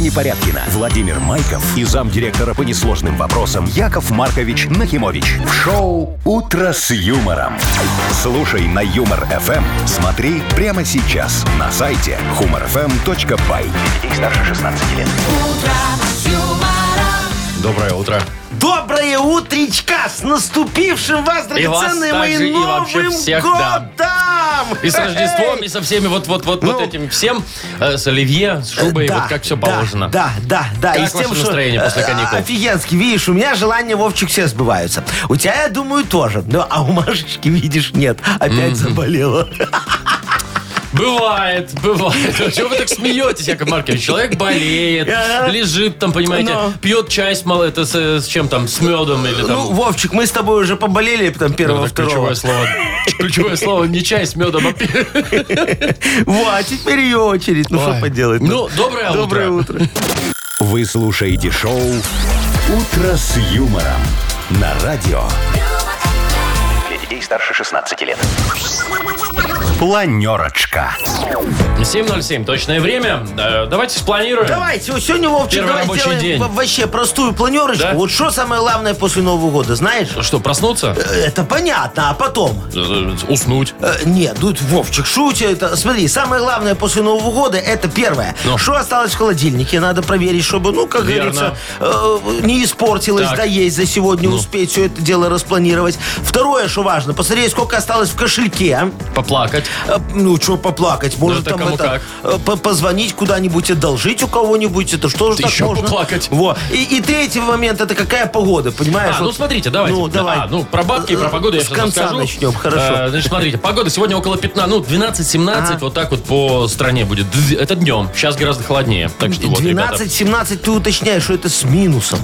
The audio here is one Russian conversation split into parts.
Маша Непорядкина, Владимир Майков и замдиректора по несложным вопросам Яков Маркович Нахимович. В шоу «Утро с юмором». Слушай на Юмор-ФМ. Смотри прямо сейчас на сайте humorfm.by. Детей старше 16 лет. Доброе утро. Доброе утречка! С наступившим вас, И вас драгоценные мои, также, и вообще Новым всех, да. годом! И с Рождеством, и со всеми вот вот вот Ну. этим всем, э, с оливье, с шубой, Да, вот как все да, положено. Да, да, да. Как И с тем, что, настроение после э, каникул? Офигенски. Видишь, у меня желания, Вовчик, все сбываются. У тебя, я думаю, тоже. Ну, а у Машечки, видишь, нет. Опять заболела. Бывает, бывает. А Чего вы так смеетесь, Яков Маркович? Человек болеет, лежит там, понимаете, Ну. пьет чай с, мал- это, с, с чем там, с медом или там... Ну, Вовчик, мы с тобой уже поболели там Ну, первого, это ключевое второго. слово. Ключевое слово не чай с медом, а пи- Вот, теперь ее очередь. Ну, что поделать? Ну, доброе утро. Доброе утро. Вы слушаете шоу «Утро с юмором» на радио. Для детей старше 16 лет. Планерочка. 7.07, точное время. Э, Давайте спланируем. Давайте, вот сегодня, Вовчик, Первый давай рабочий сделаем день. во- вообще простую планерочку. Да? Вот что самое главное после Нового года, знаешь? Что, проснуться? Э, Это понятно, а потом? Э, Уснуть. Э, Нет, тут Вовчик шутит. Это, смотри, самое главное после Нового года это первое. Ну. Что осталось в холодильнике? Надо проверить, чтобы, ну, как Верно. говорится, э, не испортилось, Так. да есть за сегодня Ну. успеть все это дело распланировать. Второе, что важно, посмотреть, сколько осталось в кошельке. Поплакать. Э, Ну, что поплакать? Может, это там кому это э, по- позвонить куда-нибудь, одолжить у кого-нибудь. Это что же так еще можно? поплакать. Во. И, и третий момент, это какая погода, понимаешь? А, ну Вот- смотрите, давайте. Ну, давай. А, ну, про бабки и про погоду я С сейчас конца расскажу. начнем, хорошо. Э, значит, смотрите, погода сегодня около 15, ну, 12-17, Ага. вот так вот по стране будет. Это днем. Сейчас гораздо холоднее. Так что вот, ребята. 12-17 ты уточняешь, что это с минусом.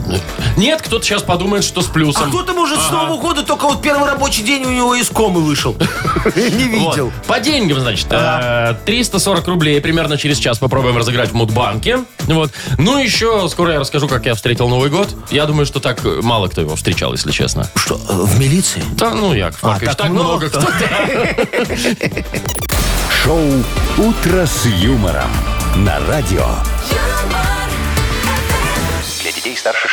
Нет, кто-то сейчас подумает, что с А плюсом. кто-то, может, с Нового года только вот первый рабочий день у него из комы вышел. Не Вот. видел. По деньгам, значит, э, 340 рублей примерно через час попробуем разыграть в Мудбанке. Вот. Ну, еще скоро я расскажу, как я встретил Новый год. Я думаю, что так мало кто его встречал, если честно. Что, в милиции? Да, ну, Яков Маркович, так так, много? кто. Шоу «Утро с юмором» на радио.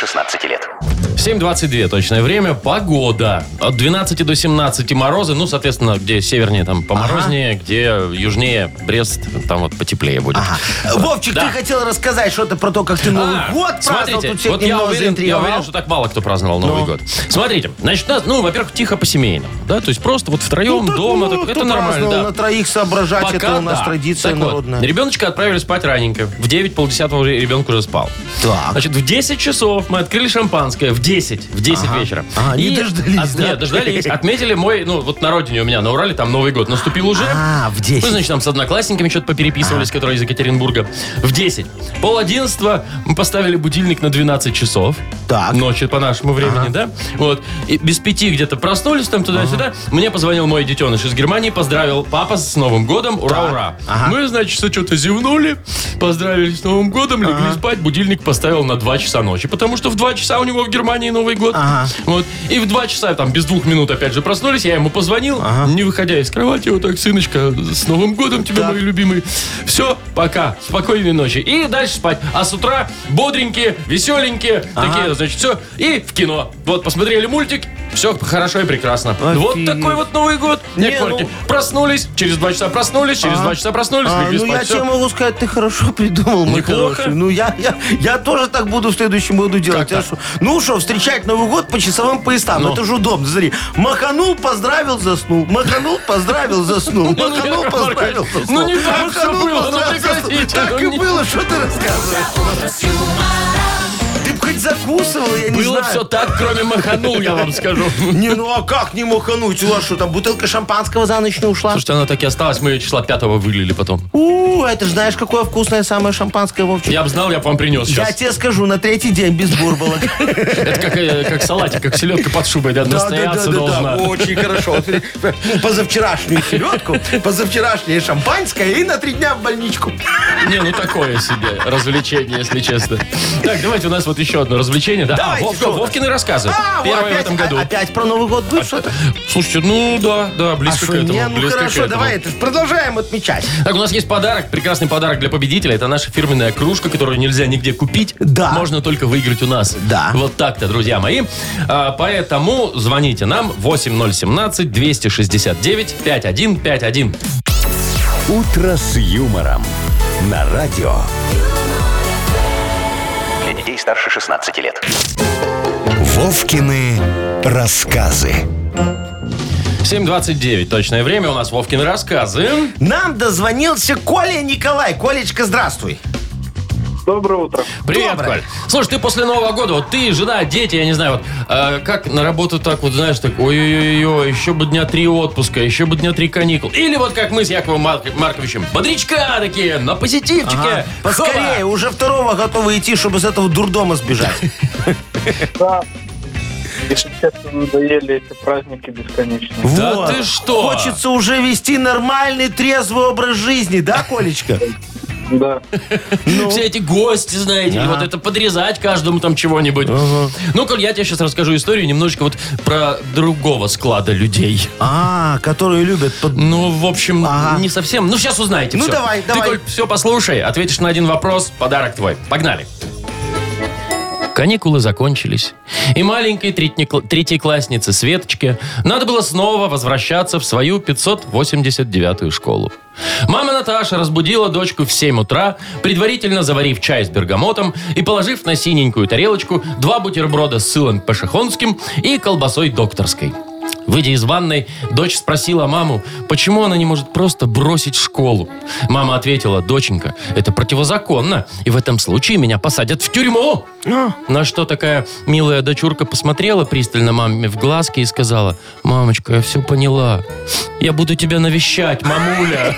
Для детей старше 16 лет. 7.22 точное время. Погода. От 12 до 17 морозы. Ну, соответственно, где севернее, там поморознее, где южнее Брест, там вот потеплее будет. Ага. Вовчик, Да. ты хотел рассказать что-то про то, как ты Новый А, год праздновал. смотрите, Тут вот я уверен, я уверен, что так мало кто праздновал Новый Ну. год. Смотрите, значит, нас, ну, во-первых, тихо по-семейному, да, то есть просто вот втроем Ну, так, дома, ну, так, это нормально, да. На троих соображать, это у нас да. традиция Так вот, народная. ребеночка отправили спать раненько. В 9, полдесятого уже ребенок уже спал. Так. Значит, в 10 часов мы открыли шампанское. В 10. В 10 вечера. А, не дождались, от- да? Нет, дождались. Отметили мой, ну, вот на родине у меня, на Урале, там Новый год наступил уже. А, в 10. Мы, значит, там с одноклассниками что-то попереписывались, которые из Екатеринбурга. В 10. Пол одиннадцатого мы поставили будильник на 12 часов. Так. Ночью по нашему времени, да? Вот. И без пяти где-то проснулись там туда-сюда. Мне позвонил мой детеныш из Германии, поздравил папа с Новым годом. Ура, ура. Ага. Мы, значит, что-то зевнули, поздравили с Новым годом, легли спать. Будильник поставил на 2 часа ночи, потому что в 2 часа у него в Германии Новый год. Ага. Вот. И в 2 часа, там, без двух минут опять же проснулись, я ему позвонил, не выходя из кровати, вот так, сыночка, с Новым годом тебя, Так. мой любимый. Все, пока, спокойной ночи. И дальше спать. А с утра бодренькие, веселенькие, такие, значит, все. И в кино. Вот, посмотрели мультик, все хорошо и прекрасно. Вот Офигеть. такой вот Новый год. Не, ну- Проснулись, через два часа проснулись, через два часа проснулись, А, легли ну спать. я всё. тебе могу сказать, ты хорошо придумал, мой Неплохо. хороший. Ну я, я, я тоже так буду в следующем году делать. Как Я так? шо? Ну что, встречать Новый год по часовым поясам. Ну. Это же удобно. Смотри, маханул, поздравил, заснул. Маханул, поздравил, заснул. Ну, Маханул, Яков поздравил, Маркович, заснул. ну, не так всё Маханул, было, ну, поздравил, заснул. прекратите, Так ну, и не- было, что ты рассказываешь? Хоть закусывал, я не Было знаю. все так, кроме маханул, я вам скажу. Не, ну а как не махануть? У вас что, там бутылка шампанского за ночь не ушла? Слушайте, она так и осталась, мы ее числа пятого вылили потом. У, это ж знаешь, какое вкусное самое шампанское, Вовчик? Я бы знал, я бы вам принес Я сейчас. тебе скажу, на третий день без бурбалок. Это как, э, как салатик, как селедка под шубой, да, настояться должна. Очень хорошо. Вот, ну, Позавчерашнюю селедку, позавчерашнее шампанское и на три дня в больничку. Не, ну такое себе развлечение, если честно. Так, давайте у нас вот еще одно одно развлечение, да? Давайте, а, Вовка, что вы? Вовкины рассказы. А, вот Первое опять, в этом году. а- опять про Новый год будет что-то? Слушайте, ну да, да, А близко что, к этому. не? Ну близко к хорошо, этому. давай, это ж продолжаем отмечать. Так, у нас есть подарок, прекрасный подарок для победителя. Это наша фирменная кружка, которую нельзя нигде купить. Да. Можно только выиграть у нас. Да. Вот так-то, друзья мои. А, поэтому звоните нам 8017-269-5151. «Утро с юмором» на радио. Старше 16 лет. Вовкины рассказы. 7.29 точное время. У нас Вовкины рассказы. Нам дозвонился Коля Николай. Колечка, здравствуй. Доброе утро. Привет, Доброе. Коль. Слушай, ты после Нового года, вот ты, жена, дети, я не знаю, вот э, как на работу так вот, знаешь, так, ой-ой-ой, еще бы дня три отпуска, еще бы дня три каникул. Или вот как мы с Яковом Марк- Марковичем, бодрячка такие, на позитивчике. Ага. Поскорее, Хоба. уже второго готовы идти, чтобы из этого дурдома сбежать. Да. Если честно, надоели эти праздники бесконечные. Да Вот. ты что? Хочется уже вести нормальный трезвый образ жизни, да, Колечка? Да. Ну, Все эти гости, знаете, и вот это подрезать каждому там чего-нибудь. Ну, Коль, я тебе сейчас расскажу историю немножечко вот про другого склада людей. А, которые любят под... Ну, в общем, Ага. не совсем. Ну, сейчас узнаете Ну, всё. давай, Ты, давай. Коль, все послушай, ответишь на один вопрос, подарок твой. Погнали. Каникулы закончились. И маленькой третьекла- третьекласснице Светочке надо было снова возвращаться в свою 589-ю школу. Мама Наташа разбудила дочку в 7 утра, предварительно заварив чай с бергамотом и положив на синенькую тарелочку два бутерброда с сылом пашихонским и колбасой докторской. Выйдя из ванной, дочь спросила маму, почему она не может просто бросить школу. Мама ответила, доченька, это противозаконно, и в этом случае меня посадят в тюрьму. На что такая милая дочурка посмотрела пристально маме в глазки и сказала, мамочка, я все поняла. Я буду тебя навещать, мамуля.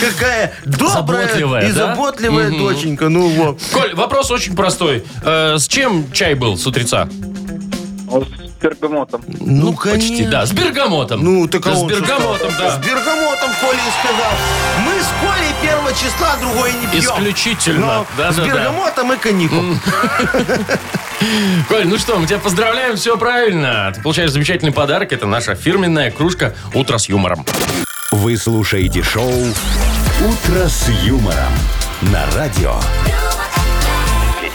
Какая добрая Заботливая, и да? заботливая Мгм. доченька. Ну вот. Коль, вопрос очень простой. Э, с чем чай был с утреца? Вот с бергамотом. Ну, Почти, конечно. да, с бергамотом. Ну, так а Да, с он бергамотом, да. С бергамотом Коля и сказал. Мы с Колей первого числа другое не пьем. Исключительно. Но Да, с да, да. бергамотом и коньяком. Коль, ну что, мы тебя поздравляем, все правильно. Ты получаешь замечательный подарок. Это наша фирменная кружка «Утро с юмором». Вы слушаете шоу «Утро с юмором» на радио.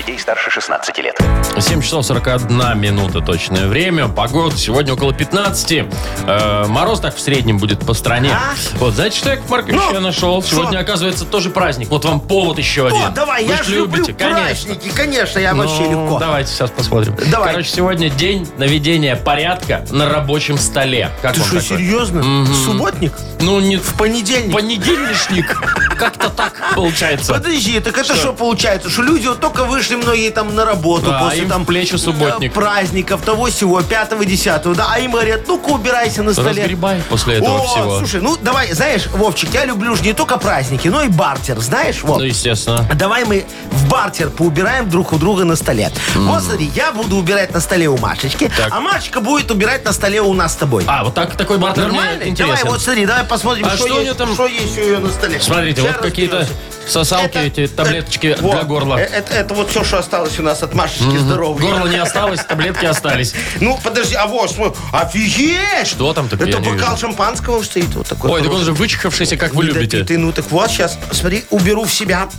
Детей старше 16 лет. 7 часов 41 минута точное время. Погода сегодня около 15. Э, мороз так в среднем будет по стране. А? Вот, знаете, что, Яков Маркович, Ну, я нашел? что? Сегодня, оказывается, тоже праздник. Вот вам повод еще один. О, давай, Вы я же люблю любите, конечно. праздники. Конечно, я вообще Ну, легко. Давайте сейчас посмотрим. Давай. Короче, сегодня день наведения порядка на рабочем столе. Как Ты что, серьезно? Субботник? Ну, не В понедельник? понедельничник. Как-то так получается. Подожди, так это что получается? Что люди вот только вышли многие там на работу Да, после им там плечи субботник. э, праздников, того всего, пятого, десятого, да, а им говорят, ну-ка убирайся на столе. Разгребай после этого О, всего. слушай, ну давай, знаешь, Вовчик, я люблю же не только праздники, но и бартер, знаешь, вот. Ну, естественно. Давай мы в бартер поубираем друг у друга на столе. Вот смотри, я буду убирать на столе у Машечки, Так. а Машечка будет убирать на столе у нас с тобой. А, вот так, такой бартер мне Нормально? Давай, интересен. вот смотри, давай посмотрим, А что, что у есть, нее там? что есть у ее на столе. Смотрите, Сейчас вот какие-то разберемся. Сосалки, Это- эти таблеточки это- для вот, горла. э, Это, это вот все, что осталось у нас от Машечки здоровой. Горло не осталось, таблетки остались. Ну, подожди, а вот, смотри, офигеть! Что там такое, Это бокал шампанского стоит вот такой. Ой, так он же вычихавшийся, как вы любите. Недопитый. Ну, так вот, сейчас, смотри, уберу в себя.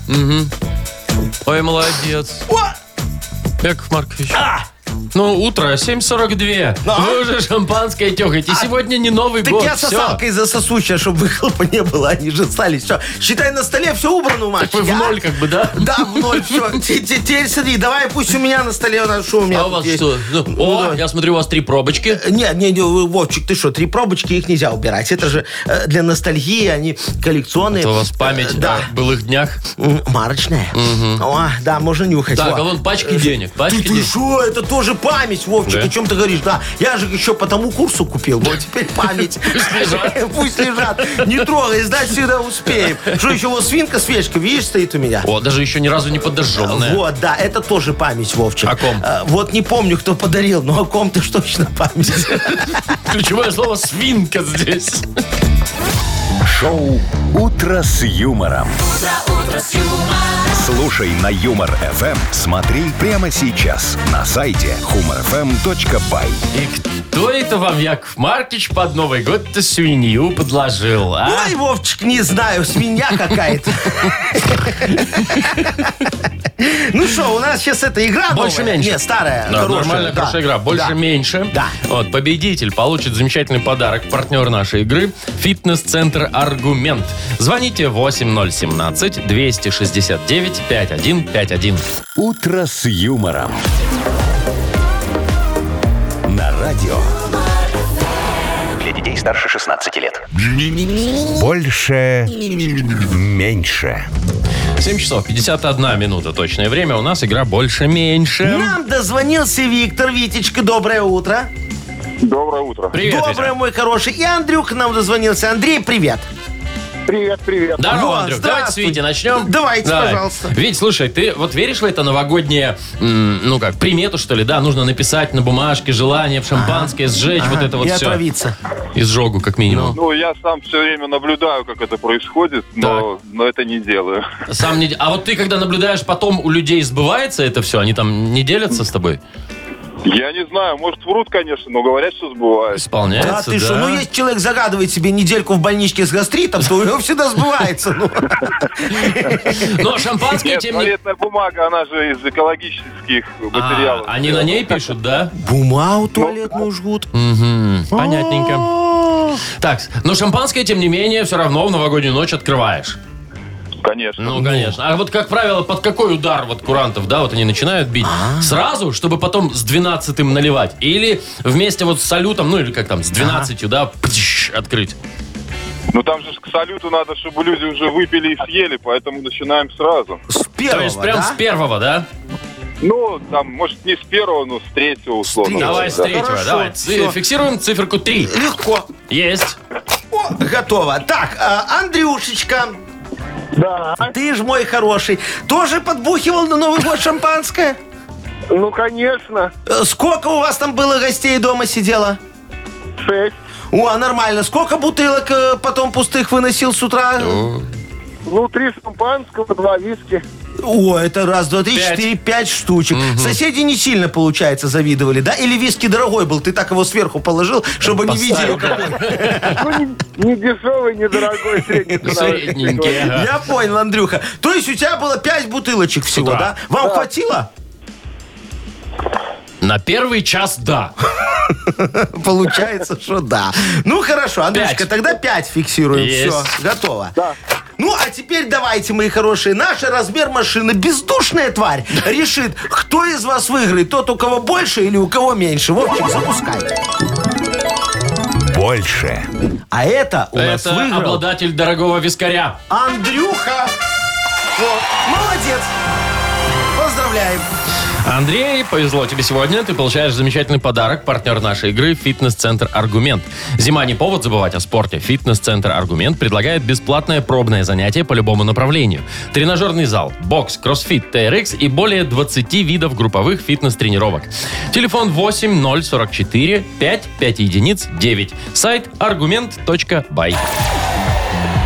Ой, молодец. Яков Маркович. А! Ну, утро, 7.42. Да. Вы уже шампанское тёгаете. А, Сегодня не Новый Так год. я Всё. сосалкой засосущая, чтобы выхлопа не было, они же остались. Все, считай, на столе все убрано у Так вы в а? ноль как бы, да? Да, в ноль, все. Теперь смотри, давай пусть у меня на столе, что у меня А у вас есть? что? Ну, Ну, О, давай. я смотрю, у вас три пробочки. Не, не, не, Вовчик, ты что, три пробочки, их нельзя убирать. Это же э, для ностальгии, они коллекционные. Это у вас память Э, Да. о былых днях. Марочная. О, да, можно нюхать. Так, во. а вон пачки денег. Пачки Ты, ты денег. что, это тоже память, Вовчик, Да? о чем ты говоришь? Да, я же еще по тому курсу купил, вот теперь память. Пусть лежат. Пусть лежат. Не трогай, сдать всегда успеем. Что еще, вот свинка, свечка, видишь, стоит у меня? О, даже еще ни разу не подожженная. Вот, да, это тоже память, Вовчик. О ком? Э, Вот не помню, кто подарил, но о ком-то ж точно память. Ключевое слово свинка здесь. Шоу «Утро с юмором». Слушай на Юмор ФМ. Смотри прямо сейчас на сайте humorfm.by. И кто это вам, Яков Маркич, под Новый год-то свинью подложил, а? Ой, Вовчик, не знаю, свинья какая-то. Ну что, у нас сейчас эта игра Больше новая? меньше. Не, старая, Да, хорошая. нормальная, да. хорошая игра. Больше Да. меньше. Да. Вот, победитель получит замечательный подарок. Партнер нашей игры – фитнес-центр «Аргумент». Звоните 8017-269-5151. Утро с юмором. Радио. Для детей старше 16 лет. Больше. Меньше. 7 часов 51 минута точное время. У нас игра «Больше-меньше». Нам дозвонился Виктор. Витечка, доброе утро. Доброе утро. Привет, доброе, Витя. мой хороший. И Андрюх нам дозвонился. Андрей, привет. Привет, привет. Здорово, Во, Андрюх. Давайте с здравствуй. Вити начнем. Давайте, Давай. пожалуйста. Вить, слушай, ты вот веришь в это новогоднее, м, ну как, примету, что ли, да? Нужно написать на бумажке желание в шампанское, сжечь вот это вот И все. отравиться. Изжогу, как минимум. Ну, я сам все время наблюдаю, как это происходит, но, но это не делаю. Сам не... А вот ты, когда наблюдаешь, потом у людей сбывается это все? Они там не делятся с тобой? Я не знаю, может, врут, конечно, но говорят, что сбывается. Исполняется, Да, ты что, ну если человек загадывает себе недельку в больничке с гастритом, то у него всегда сбывается. ну. Но шампанское, Нет, тем не... туалетная бумага, она же из экологических А, материалов. они на ней пишут, да? Бумагу туалетную жгут. Мгм, понятненько. Так, но шампанское, тем не менее, все равно в новогоднюю ночь открываешь. Конечно. Ну, конечно. А вот, как правило, под какой удар вот курантов, да, вот они начинают бить? Сразу, чтобы потом с 12 наливать? Или вместе вот с салютом, ну, или как там, с 12 да, птш, открыть? Ну, там же к салюту надо, чтобы люди уже выпили и съели, поэтому начинаем сразу. С первого, То есть прям да? с первого, да? Ну, там, может, не с первого, но с третьего, условно. Давай с Да. третьего, Хорошо, давай. Всё. Фиксируем циферку 3. Легко. Есть. О, готово. Так, а, Андрюшечка, Да. ты ж мой хороший, тоже подбухивал на Новый год шампанское? Ну, конечно. Э, Сколько у вас там было гостей дома сидело? Шесть. О, нормально. Сколько бутылок э, потом пустых выносил с утра? Ну, три шампанского, два виски. О, это раз, два, три, Пять. четыре, пять штучек. Соседи не сильно, получается, завидовали, да? Или виски дорогой был, ты так его сверху положил, чтобы не видели. Ну, не, дешевый, не дорогой, средний. Средненький, ага. Я понял, Андрюха. То есть у тебя было пять бутылочек всего, да? Вам хватило? На первый час да. Получается, что да. Ну хорошо, Андрюшка, Пять. тогда пять фиксируем. Есть. Все, готово. Да. А теперь давайте, мои хорошие, наш размер машины, бездушная тварь, решит, кто из вас выиграет, тот, у кого больше или у кого меньше. Вовчик, запускай. Больше. А это у нас Это выиграл обладатель дорогого вискаря. Андрюха. Вот, молодец. Поздравляем. Андрей, повезло тебе сегодня. Ты получаешь замечательный подарок. Партнер нашей игры – фитнес-центр «Аргумент». Зима не повод забывать о спорте. Фитнес-центр «Аргумент» предлагает бесплатное пробное занятие по любому направлению. Тренажерный зал, бокс, кроссфит, TRX и более 20 видов групповых фитнес-тренировок. Телефон 8 044 5 5 единиц 9. Сайт аргумент.бай.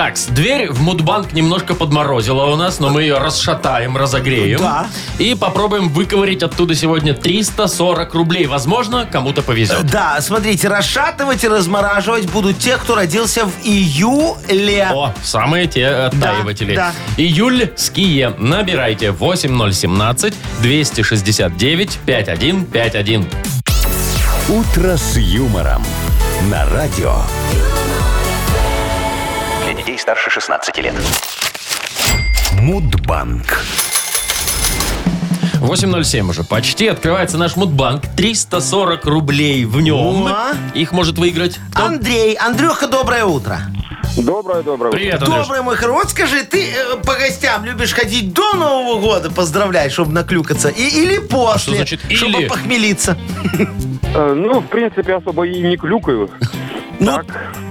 Так, дверь в Мудбанк немножко подморозила у нас, но мы ее расшатаем, разогреем. Да. И попробуем выковырить оттуда сегодня 340 рублей. Возможно, кому-то повезет. Да, смотрите, расшатывать и размораживать будут те, кто родился в июле. О, самые те оттаиватели. да. Июльские. Набирайте 8017 269 5151. Утро с юмором. На радио. Старше 16 лет. Мудбанк. 8.07 уже. Почти открывается наш Мудбанк. 340 рублей в нем. Ума. Их может выиграть кто? Андрей, Андрюха, доброе утро. Доброе, доброе. Привет, Андрюш. Добрый мой хороший. Вот скажи, ты э, по гостям любишь ходить до Нового года поздравлять, чтобы наклюкаться? И, или после? что значит Чтобы или? похмелиться? Э, Ну, в принципе, особо и не клюкаю. Ну, Так.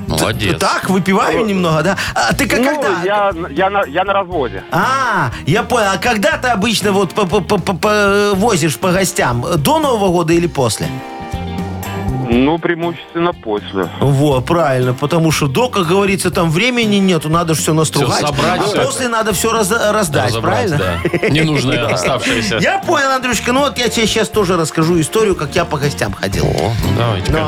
Молодец. Так, выпиваю немного, да? А ты как, Ну, когда? я, я, на, я на разводе. А, я понял. А когда ты обычно вот по- по- по- по- по- возишь по гостям? До Нового года или после? Ну, преимущественно после. Во, правильно, потому что до, как говорится, там времени нету, надо все настругать, собрать, а всё после надо все раздать, Разобрать, правильно? да. Ненужное оставшееся. Я понял, Андрюшка, ну вот я тебе сейчас тоже расскажу историю, как я по гостям ходил. О, ну давайте-ка.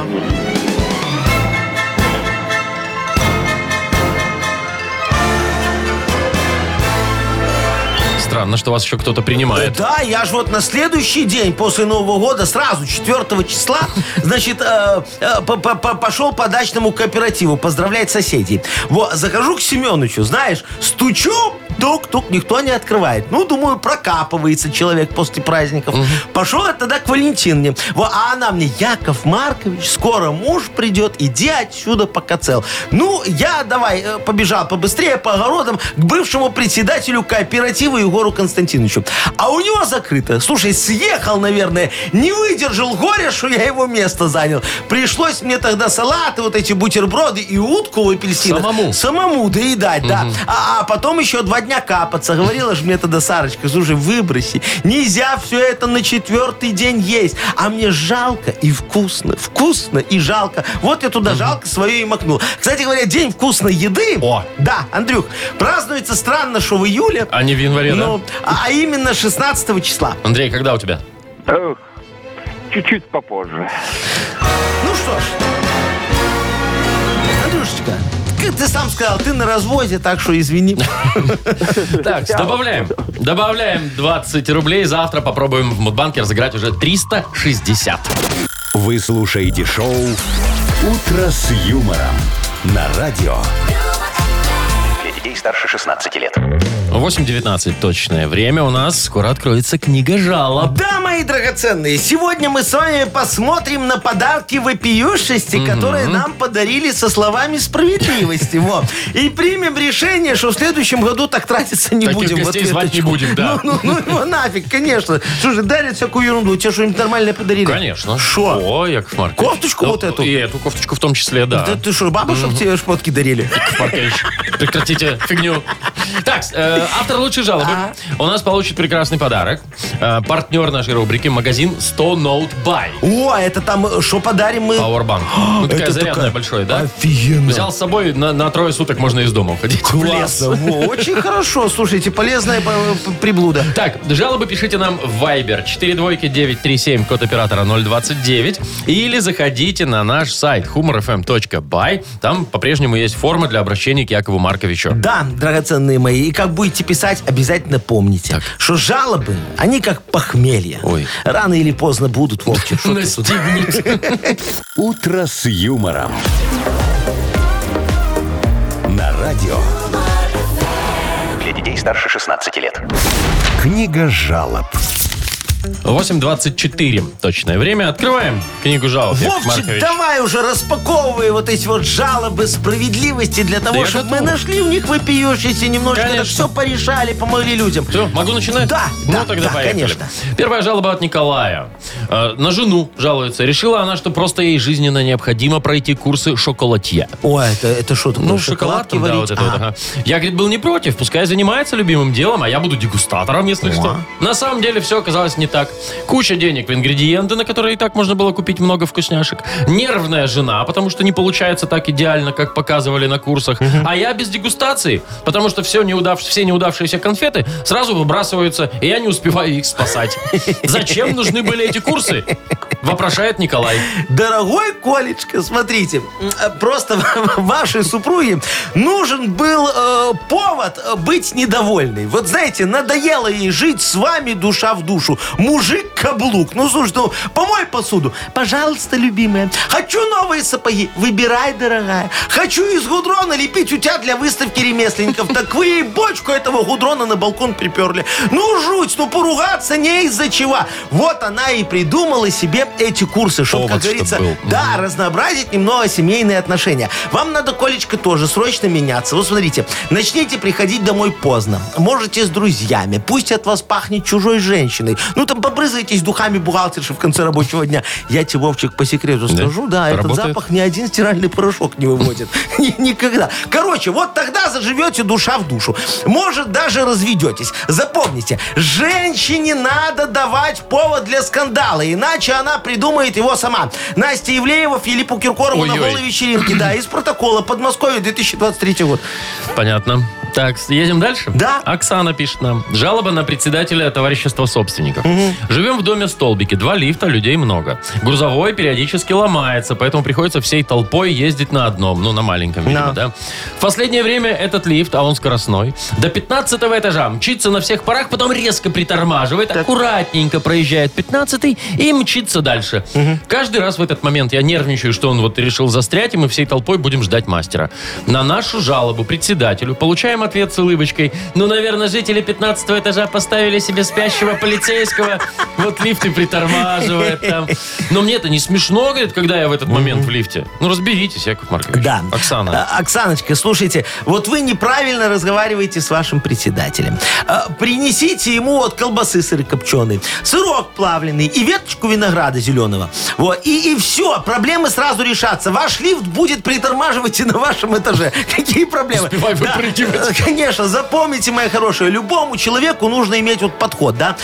Странно, что вас еще кто-то принимает. Да, я же вот на следующий день после Нового года, сразу 4 числа, значит, э, э, по- по- по- пошел по дачному кооперативу поздравлять соседей. Вот, захожу к Семеновичу, знаешь, стучу, тук-тук, никто не открывает. Ну, думаю, прокапывается человек после праздников. Пошел я тогда к Валентине. Во, а она мне, Яков Маркович, скоро муж придет, иди отсюда пока цел. Ну, я давай э, побежал побыстрее по огородам к бывшему председателю кооператива Егору Константиновичу. А у него закрыто. Слушай, съехал, наверное, не выдержал горя, что я его место занял. Пришлось мне тогда салаты, вот эти бутерброды и утку в апельсинах. Самому? Самому доедать, да. А, а потом еще два дня капаться. Говорила же мне тогда Сарочка, слушай, выброси. Нельзя все это на четвертый день есть. А мне жалко и вкусно. Вкусно и жалко. Вот я туда жалко свое и макнул. Кстати говоря, день вкусной еды. О. Да, Андрюх, празднуется странно, что в июле. А не в январе, да? Ну, а а именно 16 числа. Андрей, когда у тебя? Эх, чуть-чуть попозже. Ну что ж. Андрюшечка, как ты сам сказал, ты на разводе, так что извини. Так, добавляем. Добавляем 20 рублей. Завтра попробуем в Мудбанке разыграть уже 360. Вы слушаете шоу «Утро с юмором» на радио. Детей старше 16 лет. 8.19 точное время. У нас скоро откроется книга жалоб. Да, мои драгоценные, сегодня мы с вами посмотрим на подарки вопиюшести, которые нам подарили со словами справедливости. Вот. И примем решение, что в следующем году так тратиться не Таких будем. в гостей звать не ответочку. будем, да. Ну, ну, ну, его нафиг, конечно. Слушай, дарят всякую ерунду. Тебе что-нибудь нормальное подарили? Конечно. Шо? О, Яков Маркович. Кофточку вот эту? И эту кофточку в том числе, да. Да ты что, чтоб тебе шмотки дарили? Яков Маркович, прекратите фигню. Так, э, автор лучшей жалобы А? у нас получит прекрасный подарок. Э, партнер нашей рубрики магазин 100 Note Buy. О, это там, что подарим мы? Powerbank. Ну, такая Это зарядная такая- большой, да? Офигенно. Взял с собой на, на трое суток можно из дома уходить. лес. Классно. Во, очень хорошо. Слушайте, полезная п- приблуда. Так, жалобы пишите нам в Viber 42937, код оператора 029. Или заходите на наш сайт humorfm.by. Там по-прежнему есть форма для обращения к Якову Марковичу. Да, драгоценные мои, и как будете писать, обязательно помните, Так. что жалобы, они как похмелье. Ой. Рано или поздно будут, Вовчик. Что ты тут? Настигнут. «Утро с юмором». На радио. Для детей старше 16 лет. Книга жалоб. 8.24 точное время. Открываем книгу жалоб, Яков Вовчик, Маркович. давай уже распаковывай вот эти вот жалобы справедливости для того, я чтобы мы готов. нашли в них вопиющиеся, немножко Конечно. все порешали, помогли людям. Все, могу начинать? Да, ну да, тогда да, поехали. конечно. Первая жалоба от Николая. Э, на жену жалуется. Решила она, что просто ей жизненно необходимо пройти курсы шоколадье. Ой, это, это что такое? Ну, шоколадки шоколадком, да, варить? вот это вот, ага. Я, говорит, был не против, пускай занимается любимым делом, а я буду дегустатором, если что. На самом деле все оказалось не так. Куча денег в ингредиенты, на которые и так можно было купить много вкусняшек. Нервная жена, потому что не получается так идеально, как показывали на курсах. А я без дегустации, потому что все, неудав... все неудавшиеся конфеты сразу выбрасываются, и я не успеваю их спасать. Зачем нужны были эти курсы? Вопрошает Николай. Дорогой Колечка, смотрите, просто вашей супруге нужен был э, повод э, быть недовольной. Вот знаете, надоело ей жить с вами душа в душу. Мужик каблук. Ну, слушай, ну, помой посуду. Пожалуйста, любимая. Хочу новые сапоги. Выбирай, дорогая. Хочу из гудрона лепить у тебя для выставки ремесленников. Так вы ей бочку этого гудрона на балкон приперли. Ну, жуть, ну, поругаться не из-за чего. Вот она и придумала себе эти курсы, чтобы, как Повод, чтоб говорится, был. да, разнообразить немного семейные отношения. Вам надо, Колечка, тоже срочно меняться. Вот смотрите, начните приходить домой поздно. Можете с друзьями. Пусть от вас пахнет чужой женщиной. Ну, там побрызгайтесь духами бухгалтерши в конце рабочего дня. Я тебе, Вовчик, по секрету скажу, да, этот Работает? запах ни один стиральный порошок не выводит. Ни- Никогда. Короче, вот тогда заживете душа в душу. Может, даже разведетесь. Запомните, женщине надо давать повод для скандала, иначе она придумает его сама. Настя Евлеева Филиппу Киркорову на голой вечеринке. Да, из протокола Подмосковья 2023 год. Понятно. Так, едем дальше? Да. Оксана пишет нам. Жалоба на председателя товарищества собственников. Живем в доме столбики. Два лифта, людей много. Грузовой периодически ломается, поэтому приходится всей толпой ездить на одном. Ну, на маленьком, видимо, Да. да? В последнее время этот лифт, а он скоростной, до 15 этажа мчится на всех парах, потом резко притормаживает, аккуратненько проезжает 15 и мчится дальше. Каждый раз в этот момент я нервничаю, что он вот решил застрять, и мы всей толпой будем ждать мастера. На нашу жалобу председателю получаем ответ с улыбочкой. Ну, наверное, жители 15 этажа поставили себе спящего полицейского. Вот лифт и притормаживает там. Но мне это не смешно, говорит, когда я в этот момент в лифте. Ну, разберитесь, Яков Маркович. Да. Оксана. А, Оксаночка, слушайте, вот вы неправильно разговариваете с вашим председателем. А, Принесите ему вот колбасы сырокопченой, сырок плавленый и веточку винограда зеленого. Вот. И, и все, проблемы сразу решатся. Ваш лифт будет притормаживать и на вашем этаже. Какие проблемы? Успевай выпрыгивать. Конечно, запомните, моя хорошая, любому человеку нужно иметь вот подход, да?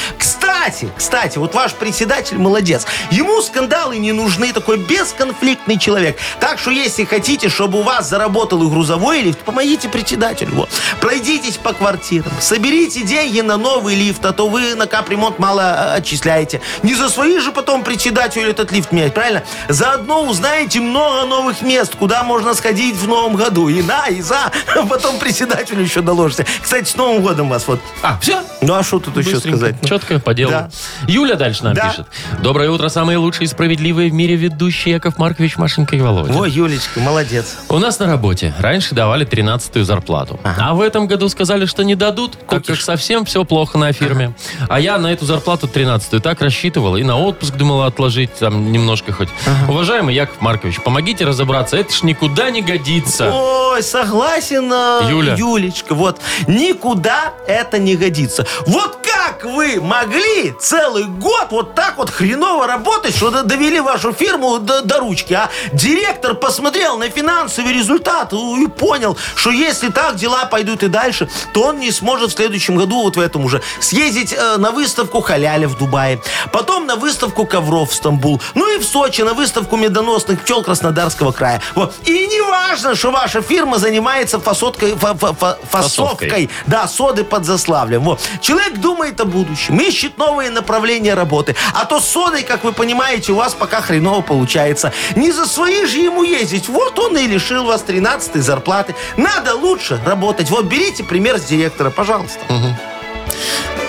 Кстати, кстати, вот ваш председатель молодец. Ему скандалы не нужны, такой бесконфликтный человек. Так что, если хотите, чтобы у вас заработал и грузовой лифт, помогите председателю. Вот. Пройдитесь по квартирам, соберите деньги на новый лифт, а то вы на капремонт мало э, отчисляете. Не за свои же потом председателю этот лифт менять, правильно? Заодно узнаете много новых мест, куда можно сходить в новом году. И на, и за. Потом председателю еще доложите. Кстати, с Новым годом вас вот. А, все? Ну а что тут еще Быстренько, сказать? Четко, по делу. Да. Юля дальше нам Да. пишет. Доброе утро, самые лучшие и справедливые в мире ведущие Яков Маркович, Машенька и Володя. Ой, Юлечка, молодец. У нас на работе раньше давали 13-ю зарплату. А в этом году сказали, что не дадут, так как совсем все плохо на фирме. А я на эту зарплату 13-ю так рассчитывал и на отпуск думала отложить там немножко хоть. Уважаемый Яков Маркович, помогите разобраться, это ж никуда не годится. Ой, согласен, э, Юля. Юлечка. Вот, никуда это не годится. Вот как вы могли целый год вот так вот хреново работать, что довели вашу фирму до, до ручки, а? Директор посмотрел на финансовый результат и и понял, что если так дела пойдут и дальше, то он не сможет в следующем году, вот в этом уже, съездить э, на выставку халяля в Дубае, потом на выставку ковров в Стамбул, ну и в Сочи на выставку медоносных пчел Краснодарского края. Вот. И не важно, что ваша фирма занимается фасоткой, фа- фа- фа- Фасовкой. фасовкой, да, соды под заславлем. Вот. Человек думает о будущем, ищет новые направления работы. А то с содой, как вы понимаете, у вас пока хреново получается. Не за свои же ему ездить. Вот он и лишил вас 13 зарплаты. Надо лучше работать. Вот берите пример с директора, пожалуйста.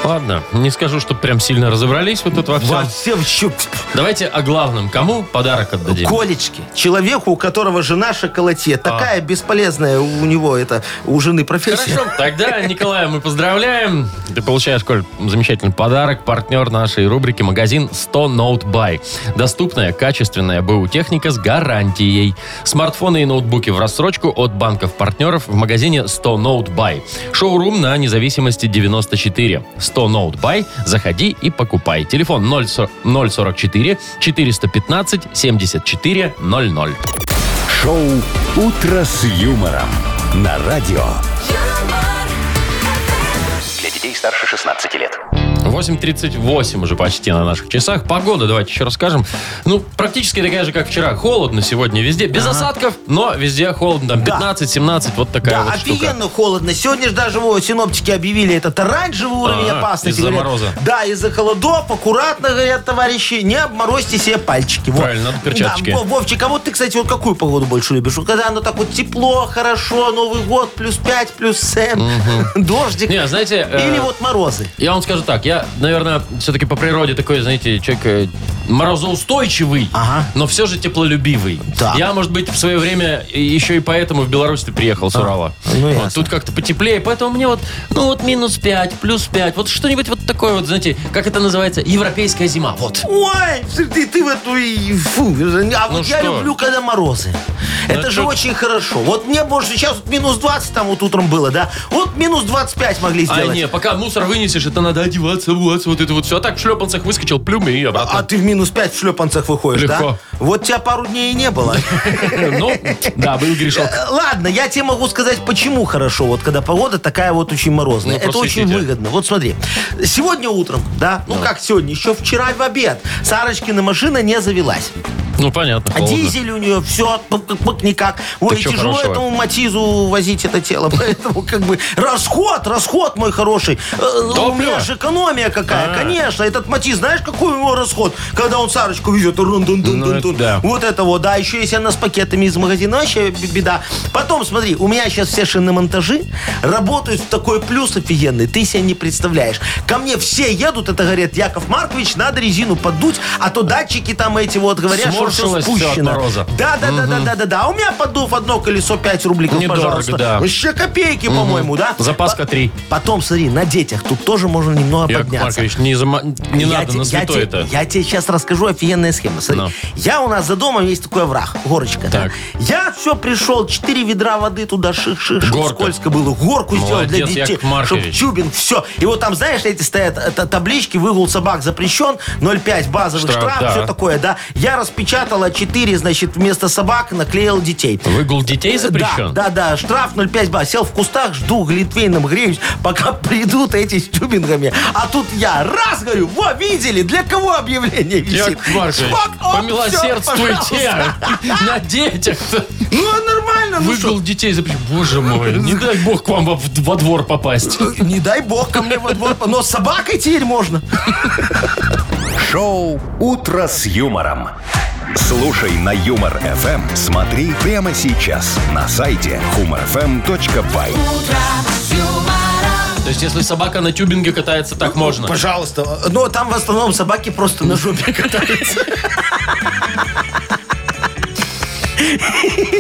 Ладно, не скажу, что прям сильно разобрались вот тут во всем. Во всем щуп. Давайте о главном. Кому подарок отдадим? Колечки. Человеку, у которого жена шоколатье. Такая бесполезная у него это у жены профессия. Хорошо, тогда, Николая, мы поздравляем. Ты получаешь, Коль, замечательный подарок. Партнер нашей рубрики «Магазин 100 Note Buy». Доступная, качественная БУ техника с гарантией. Смартфоны и ноутбуки в рассрочку от банков-партнеров в магазине 100 Note Buy. Шоурум на независимости 94. 100 Note Buy. Заходи и покупай. Телефон 044 415 74 00. Шоу «Утро с юмором» на радио. Для детей старше 16 лет. 8.38 уже почти на наших часах. Погода, давайте еще расскажем. Ну, практически такая же, как вчера. Холодно сегодня везде. Без осадков, но везде холодно. Там Да. 15-17, вот такая Да, вот штука. офигенно холодно. Сегодня же даже вот, синоптики объявили этот оранжевый уровень Ага, опасности. из-за мороза. Да, из-за холодов. Аккуратно, говорят товарищи, не обморозьте себе пальчики. Вот. Правильно, надо перчаточки. Да, Вов- Вовчик, а вот ты, кстати, вот какую погоду больше любишь? Вот Когда оно так вот тепло, хорошо, Новый год, плюс 5, плюс 7, дождик. Не, знаете, э, Или вот морозы. Я вам скажу так, я я, наверное, все-таки по природе такой, знаете, человек э, морозоустойчивый, Ага. но все же теплолюбивый. Да. Я, может быть, в свое время еще и поэтому в Беларусь приехал с Урала. ну, Вот, тут как-то потеплее, поэтому мне вот, ну вот минус 5, плюс 5, вот что-нибудь вот такое вот, знаете, как это называется, европейская зима, вот. Ой, ты, ты в эту... Фу, а Ну вот я что? люблю, когда морозы. Это же что- очень хорошо. Вот мне больше сейчас вот минус 20 там вот утром было, да? Вот минус 25 могли А сделать. не, пока мусор вынесешь, это надо одеваться, одеваться, вот это вот все. А так в шлепанцах выскочил, плюм и обратно. А ты в минус 5 в шлепанцах выходишь, Легко. да? Вот тебя пару дней и не было. Ну, да, был грешок. Э, Ладно, я тебе могу сказать, почему хорошо, вот когда погода такая вот очень морозная. Ну, Это очень выгодно. Вот смотри, сегодня утром, да, ну как сегодня, еще вчера в обед, Сарочкина машина не завелась. Ну, понятно, А холодно. дизель у нее все никак. Ой, чё тяжело хорошего? этому Матизу возить это тело. Поэтому как бы расход, расход мой хороший. Э, У Топливо? меня же экономия какая, А. конечно. Этот Матиз, знаешь, какой у него расход? Когда он Сарочку везет. рун-дун-дун-дун-дун. Ну, да. Вот это вот, да. Еще если она с пакетами из магазина, вообще б- беда. Потом, смотри, у меня сейчас все шиномонтажи работают в такой плюс офигенный. Ты себе не представляешь. Ко мне все едут, это говорят, Яков Маркович, надо резину поддуть, а то датчики там эти вот говорят, что все Сморщилось всё от спущено. мороза. Да, да, да, да, да, да, да. А у меня поддув одно колесо 5 рубликов, Недорого, пожалуйста. да. Вообще копейки, по-моему, да? Запаска По- три. Потом, смотри, на детях тут тоже можно немного Яков подняться. Маркович, не, зама- не Я надо те- на я святое те- это. Я тебе сейчас расскажу офигенная схема. Смотри, Ну. я у нас за домом есть такой овраг, горочка. да. Так. Я все пришел, 4 ведра воды туда, ших, ших, ших, Горка. скользко было. Горку сделал для детей. Яков Маркович. Чтоб тюбинг, все. И вот там, знаешь, эти стоят э, та- таблички, выгул собак запрещен, 0,5 базовый Штраф, штраф, да. все такое, да. Я распечатала 4, значит, вместо собак наклеил детей. Выгул детей запрещен? Да, да, да, штраф 0,5 ба. Сел в кустах, жду глинтвейном греюсь, пока придут эти с тюбингами. А тут я раз говорю, во, видели, для кого объявление висит? Яков Маркович, Шпак, оп, всё, помилосердствуйте пожалуйста. на детях-то. Ну, а нормально, ну Выгул что? детей запрещен. Боже мой, не дай бог к вам во, во двор попасть. Не дай бог ко мне во двор, но с собакой теперь можно. Шоу «Утро с юмором». Слушай на Юмор ФМ. Смотри прямо сейчас на сайте humorfm.by. То есть, если собака на тюбинге катается, так можно? Пожалуйста. Но там в основном собаки просто на жопе катаются.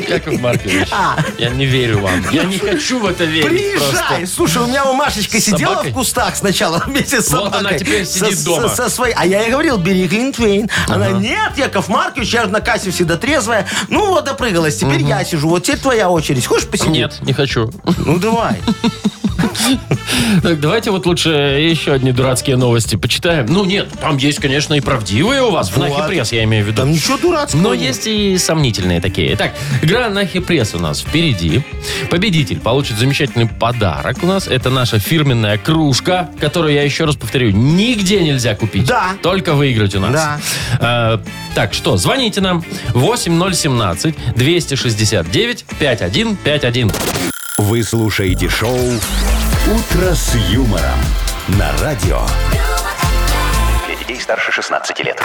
Яков Маркович, я не верю вам. Я не хочу в это верить Приезжай. просто. Слушай, у меня у Машечка сидела собакой? в кустах сначала вместе с Вот собакой. она теперь сидит Со- дома. Со, со своей. А я ей говорил, бери Глинтвейн. Она, нет, Яков Маркович, я же на кассе всегда трезвая. Ну вот, допрыгалась. Теперь я сижу. Вот теперь твоя очередь. Хочешь посидеть? Нет, не хочу. Ну давай. Так, давайте вот лучше еще одни дурацкие новости почитаем. Ну, нет, там есть, конечно, и правдивые у вас. В Вот. Нахи Пресс, я имею в виду. Там ничего дурацкого. Но нет. есть и сомнительные такие. Итак, игра на Пресс у нас впереди. Победитель получит замечательный подарок у нас. Это наша фирменная кружка, которую, я еще раз повторю, нигде нельзя купить. Да. Только выиграть у нас. Да. Э, так, что, звоните нам 8017-269-5151. Вы слушаете шоу «Утро с юмором» на радио. Для детей старше 16 лет.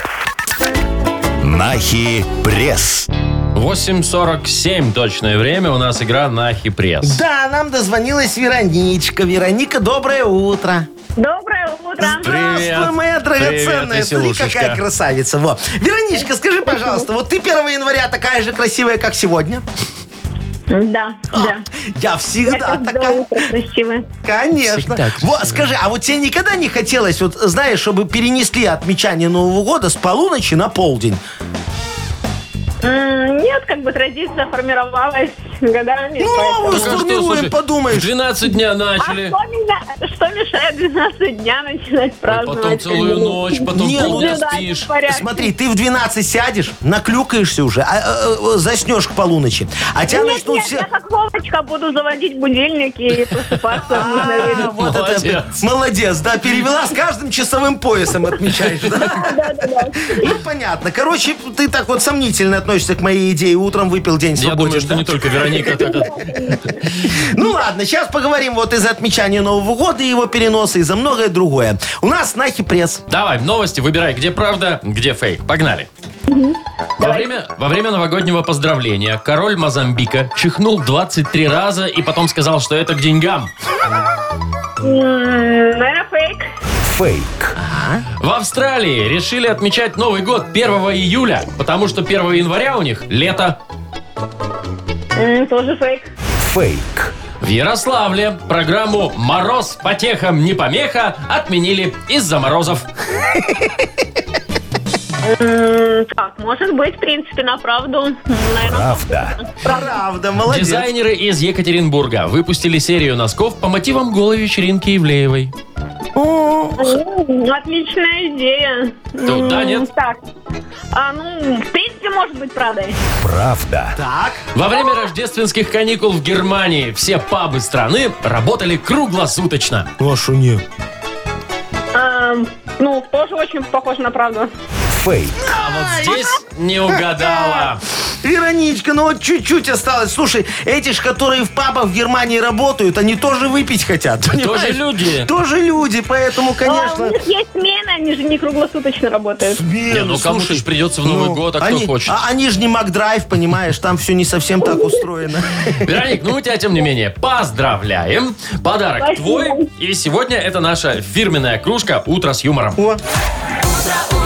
Нахи Пресс. 8.47 точное время. У нас игра на Пресс. Да, нам дозвонилась Вероничка. Вероника, доброе утро. Доброе утро. Здравствуй, моя драгоценная. Привет, Смотри, какая красавица. Во. Вероничка, скажи, пожалуйста, вот ты 1 января такая же красивая, как сегодня? Да, да. Я Я всегда каждое такая. утро красивая. Конечно. Всегда Вот, скажи, а вот тебе никогда не хотелось, вот знаешь, чтобы перенесли отмечание Нового года с полуночи на полдень? Нет, как бы традиция формировалась годами. Ну, поэтому- а сформируем, подумаешь. В 12 дня А начали. что, меня- что мешает 12 дня начинать праздновать? Потом целую ночь, потом Не, ну, полдня спишь. Смотри, ты в 12 сядешь, наклюкаешься уже, а, э, заснешь к полуночи. А тебя Нет, начнут нет, все... я как Вовочка буду заводить будильник и просыпаться А, вот это Молодец. да, перевела с каждым часовым поясом отмечаешь, да? Да, да, да. Ну, понятно. Короче, ты так вот сомнительно относишься к моей идее. Утром выпил день Я свободен. думаю, что не только Вероника от- Ну ладно, сейчас поговорим вот из-за отмечания Нового года и его переноса, и за многое другое. У нас на пресс. Давай, новости выбирай, где правда, где фейк. Погнали. Во время, во время новогоднего поздравления король Мозамбика чихнул 23 раза и потом сказал, что это к деньгам. Наверное, фейк. Фейк. В Австралии решили отмечать Новый год 1 июля, потому что 1 января у них лето. Тоже фейк. Фейк. В Ярославле программу «Мороз потехам не помеха» отменили из-за морозов. Так, может быть, в принципе, на правду. Правда. Правда, молодец. Дизайнеры из Екатеринбурга выпустили серию носков по мотивам голой вечеринки Ивлеевой. м, отличная идея. Да, нет? Так. А, ну, в принципе, может быть правдой. Правда. Так, Во время рождественских каникул в Германии все пабы страны работали круглосуточно. а шо не? Эм, ну, тоже очень похоже на правду. Фейк. А вот здесь не угадала. Вероничка, ну вот чуть-чуть осталось. Слушай, эти ж, которые в пабах в Германии работают, они тоже выпить хотят. понимаешь? люди. Тоже люди, поэтому, А, конечно... у них есть смена, они же не круглосуточно работают. Не, ну кому-то ж придется в Новый ну, год, а кто они, хочет? а они же не Макдрайв, понимаешь, там все не совсем так устроено. Вероник, ну мы тебя, тем не менее, поздравляем. Подарок Спасибо. твой. И сегодня это наша фирменная кружка «Утро с юмором». О,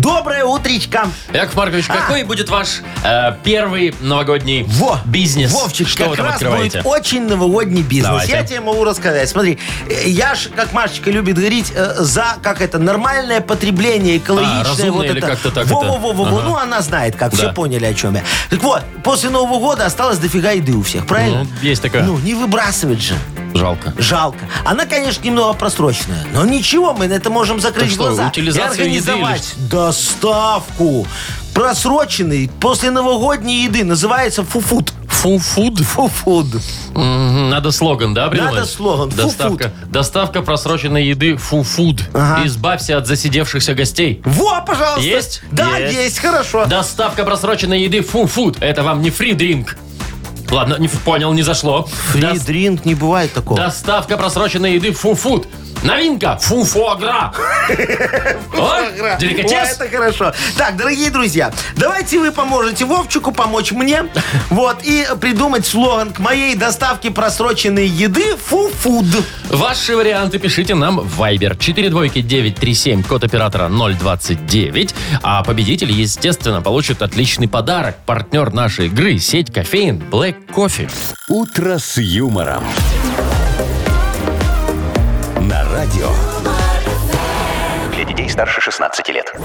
Доброе утречко. Яков Маркович, какой будет ваш э, первый новогодний Во, бизнес? Вовчик, Что как вы там раз открываете? будет очень новогодний бизнес. Давайте. Я тебе могу рассказать. Смотри, э, я ж, как Машечка любит говорить, э, за, как это, нормальное потребление, экологичное. А, разумное вот или это. как-то так во, это? во, во, во, во. Ага. Ну, она знает как, Да. все поняли, о чем я. Так вот, после Нового года осталось дофига еды у всех, правильно? Ну, есть такая. Ну, не выбрасывать же. Жалко. Жалко. Она, конечно, немного просроченная. Но ничего, мы на это можем закрыть что, глаза. утилизацию и еды организовать доставку просроченной после новогодней еды. Называется фуфуд. Фу-фуд? Фуфуд. Мгм, Надо слоган, да, придумать? Надо слоган. Доставка, доставка просроченной еды фу-фуд. Ага. Избавься от засидевшихся гостей. Во, пожалуйста. Есть? Да, Есть. есть, хорошо. Доставка просроченной еды фу-фуд. Это вам не фри-дринк. Ладно, не понял, не зашло. Фри Дос- не бывает такого. Доставка просроченной еды фу-фуд. Новинка фу-фуагра. О, деликатес. это хорошо. Так, дорогие друзья, давайте вы поможете Вовчику помочь мне. Вот, и придумать слоган к моей доставке просроченной еды фу-фуд. Ваши варианты пишите нам в Viber 42937, код оператора 029. А победитель, естественно, получит отличный подарок. Партнер нашей игры – сеть кофеин Black Coffee. «Утро с юмором». Радио Для детей старше 16 лет.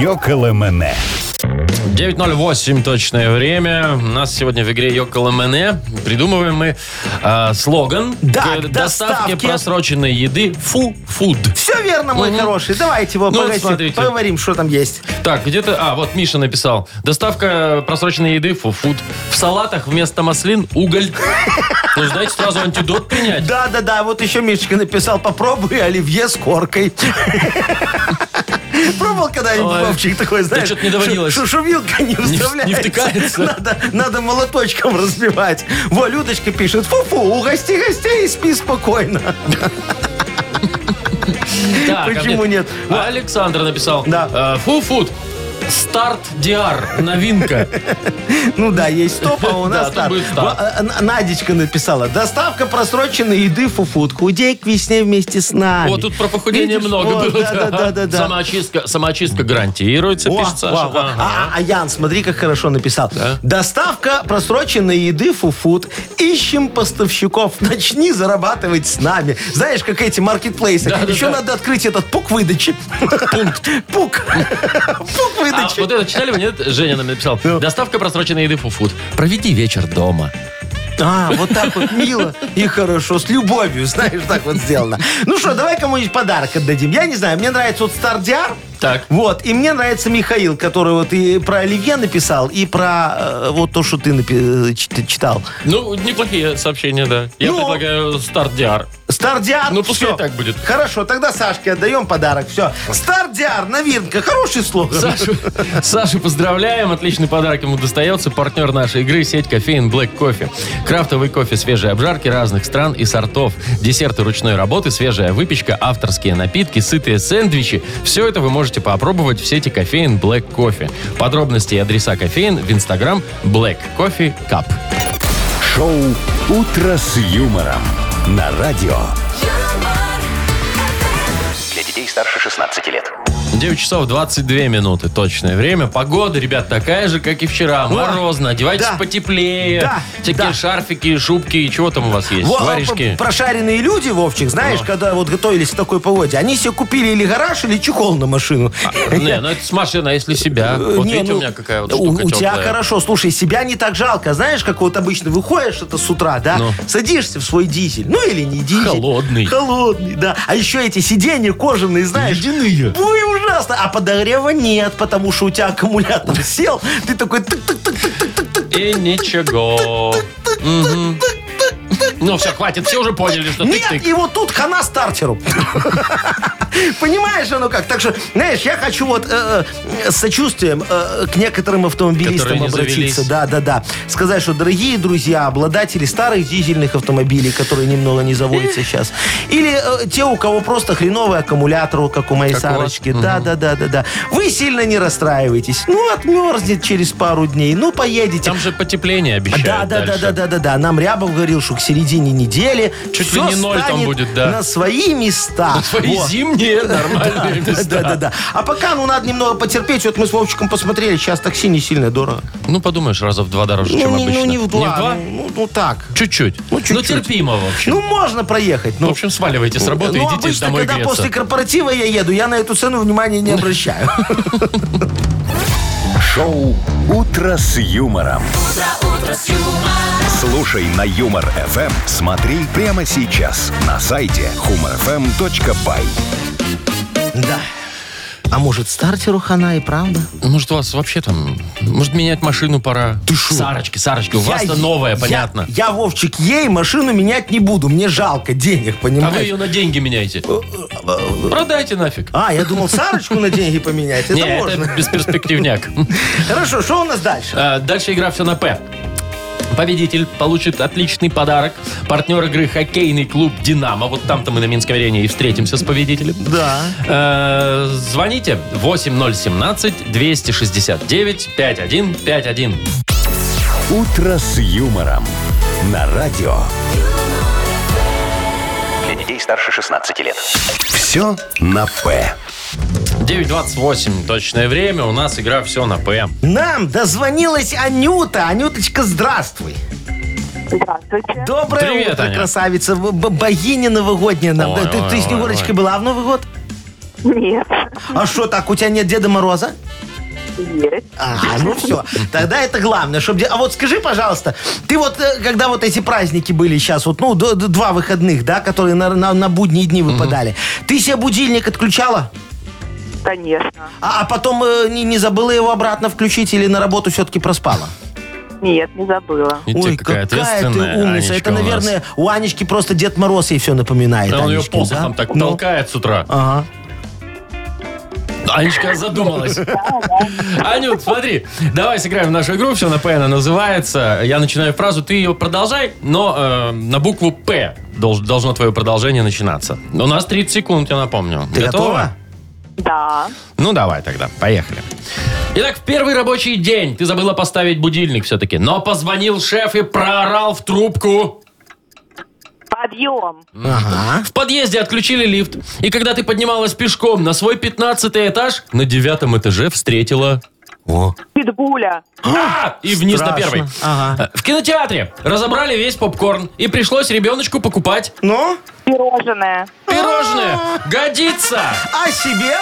«Йоколэмэне». 9.08 точное время. У нас сегодня в игре Йоколо Мене. Придумываем мы а, слоган Да, к к доставке доставке. просроченной еды фу-фуд. Все верно, мой хороший. Давайте его Ну, смотрите. поговорим, что там есть. Так, где-то... А, вот Миша написал. Доставка просроченной еды фу-фуд. В салатах вместо маслин уголь. Ну, знаете, сразу антидот принять. Да-да-да, вот еще Мишечка написал, попробуй оливье с коркой. Пробовал когда-нибудь, Ой. Вовчик, такой, знаешь? что-то не доводилось. Шу- Шумилка не вставляется. не втыкается. Надо, надо молоточком разбивать. Во, Людочка пишет, фу-фу, угости гостей и спи спокойно. Так, а Почему мне- нет? Александр написал. Да. э, Фу-фуд. Старт Диар. Новинка. Ну да, есть стоп, а у нас старт. Н- Надечка написала, доставка просроченной еды фуфут. Худей к весне вместе с нами. Вот тут про похудение много было. Самоочистка, самоочистка гарантируется, пишет Саша. А, а Ян, смотри, как хорошо написал. Доставка просроченной еды фуфут. Ищем поставщиков. Начни зарабатывать с нами. Знаешь, как эти маркетплейсы. Еще надо открыть этот пук выдачи. Пункт. Пук. Пук А выдачи. вот это читали вы, нет? Женя нам написал. Ну. Доставка просроченной еды фуфуд. Проведи вечер дома. А, вот так вот мило и хорошо, с любовью, знаешь, так вот сделано. Ну что, давай кому-нибудь подарок отдадим. Я не знаю, мне нравится вот Стардиар. Так. Вот, и мне нравится Михаил, который вот и про Оливье написал, и про э, вот то, что ты напи- э, чит- читал. Ну, неплохие сообщения, да. Я Ну. предлагаю старт Диар. Стардиар. Ну, пускай Всё. так будет. Хорошо, тогда Сашке отдаем подарок. Все. Стардиар, новинка. Хороший слоган. Сашу, Сашу поздравляем. Отличный подарок ему достается. Партнер нашей игры – сеть кофеин Black Coffee. Крафтовый кофе свежей обжарки разных стран и сортов. Десерты ручной работы, свежая выпечка, авторские напитки, сытые сэндвичи. Все это вы можете попробовать в сети кофеин Black Coffee. Подробности и адреса кофеин в инстаграм Black Coffee Cup. Шоу «Утро с юмором» на радио. Старше 16 лет. 9 часов 22 минуты точное время. Погода, ребят, такая же, как и вчера. Морозно. Одевайтесь Да. потеплее. Да. Всякие Да. шарфики, шубки. и Чего там у вас есть? Во, Варежки. п- Прошаренные люди, Вовчик, знаешь, когда вот готовились к такой погоде, они себе купили или гараж, или чехол на машину. Не, ну это с машины, а если себя? Э, Вот не, видите, ну, у меня какая вот у, штука у тебя теплая. хорошо, слушай, себя не так жалко. Знаешь, как вот обычно выходишь это с утра, да, Ну. садишься в свой дизель, ну или не дизель. Холодный. Холодный, да. А еще эти сиденья кожаные, знаешь. Ледяные. Ой, ужасно. А подогрева нет, потому что у тебя аккумулятор сел, ты такой. И ничего. Ну все, хватит, все уже поняли, что Нет, тык-тык. и вот тут хана стартеру. Понимаешь, оно как? Так что, знаешь, я хочу вот э, э, с сочувствием э, к некоторым автомобилистам Которые не обратиться. завелись. Да, да, да. Сказать, что, дорогие друзья, обладатели старых дизельных автомобилей, которые немного не заводятся сейчас, или э, те, у кого просто хреновый аккумулятор, вот как у моей Как у вас? Сарочки. Да, да, да, да, да. Вы сильно не расстраивайтесь. Ну, отмерзнет через пару дней. Ну, поедете. Там же потепление обещают Да, да, да, дальше. да, да, да, да. Нам Рябов говорил, что к середине недели Чуть всё ли не ноль там станет будет, да. На свои места. Свои Вот. зимние нормальные Да, места. да, да, да. А пока, ну, надо немного потерпеть. Вот мы с Вовчиком посмотрели, сейчас такси не сильно дорого. Ну, подумаешь, раза в два дороже, чем ну, обычно. ну, не в два. Ну, ну, ну, так. Чуть-чуть. Ну, чуть-чуть. терпимо, в общем. Ну, можно проехать. в общем, сваливайте с работы, идите домой когда после корпоратива я еду, я на эту цену внимания не обращаю. Шоу «Утро с юмором». Слушай на Юмор ФМ. Смотри прямо сейчас на сайте humorfm.by. Да. А может, стартеру хана и правда? Может, у вас вообще там... Может, менять машину пора? Ты шо? Сарочки, Сарочки, у вас-то новая, я- понятно. Я, Вовчик, ей машину менять не буду. Мне жалко денег, А вы понимаешь? ее на деньги меняете. Продайте нафиг. А, я думал, Сарочку на деньги поменять. Это можно. бесперспективняк. Хорошо, что у нас дальше? А, Дальше игра все на П. Победитель получит отличный подарок. Партнер игры хоккейный клуб «Динамо». Вот там-то мы на Минской арене и встретимся с победителем. Да. Э, Звоните 8017-269-5151. «Утро с юмором» на радио. Для детей старше 16 лет. Все на «П». 9.28 точное время. У нас игра все на П. Нам дозвонилась Анюта. Анюточка, здравствуй. Здравствуйте. Доброе Привет, утро, Аня. красавица. Б- Богиня новогодняя нам. Ой, ты, ой, ты ой, Снегурочкой ой. была в Новый год? Нет. А что так, у тебя нет Деда Мороза? Есть. Ага, ну все. Тогда это главное. Чтоб... де- А вот скажи, пожалуйста, ты вот, э, когда вот эти праздники были сейчас, вот, ну, два выходных, да, которые на, на, на будние дни выпадали, ты себе будильник отключала? Конечно. А, а потом э, не, не забыла его обратно включить или на работу все-таки проспала? Нет, не забыла. Видите, какая ты ответственная умница. Анечка Это, у нас. наверное, у Анечки просто Дед Мороз ей все напоминает. Да он ее посохом да? так Ну, толкает с утра. Ага. Анечка задумалась. Анют, смотри, давай сыграем в нашу игру. Все на П она называется. Я начинаю фразу, ты ее продолжай, но э, на букву П долж- должно твое продолжение начинаться. У нас 30 секунд, я напомню. Ты готова? Да. Ну, давай тогда, поехали. Итак, в первый рабочий день ты забыла поставить будильник все-таки, но позвонил шеф и проорал в трубку. Подъем. Ага. В подъезде отключили лифт. И когда ты поднималась пешком на свой 15 этаж, на девятом этаже встретила... О. Питбуля. А! И вниз на Страшно. первый. Ага. В кинотеатре разобрали весь попкорн. И пришлось ребеночку покупать Ну, Пирожное. пирожное. Годится! а себе?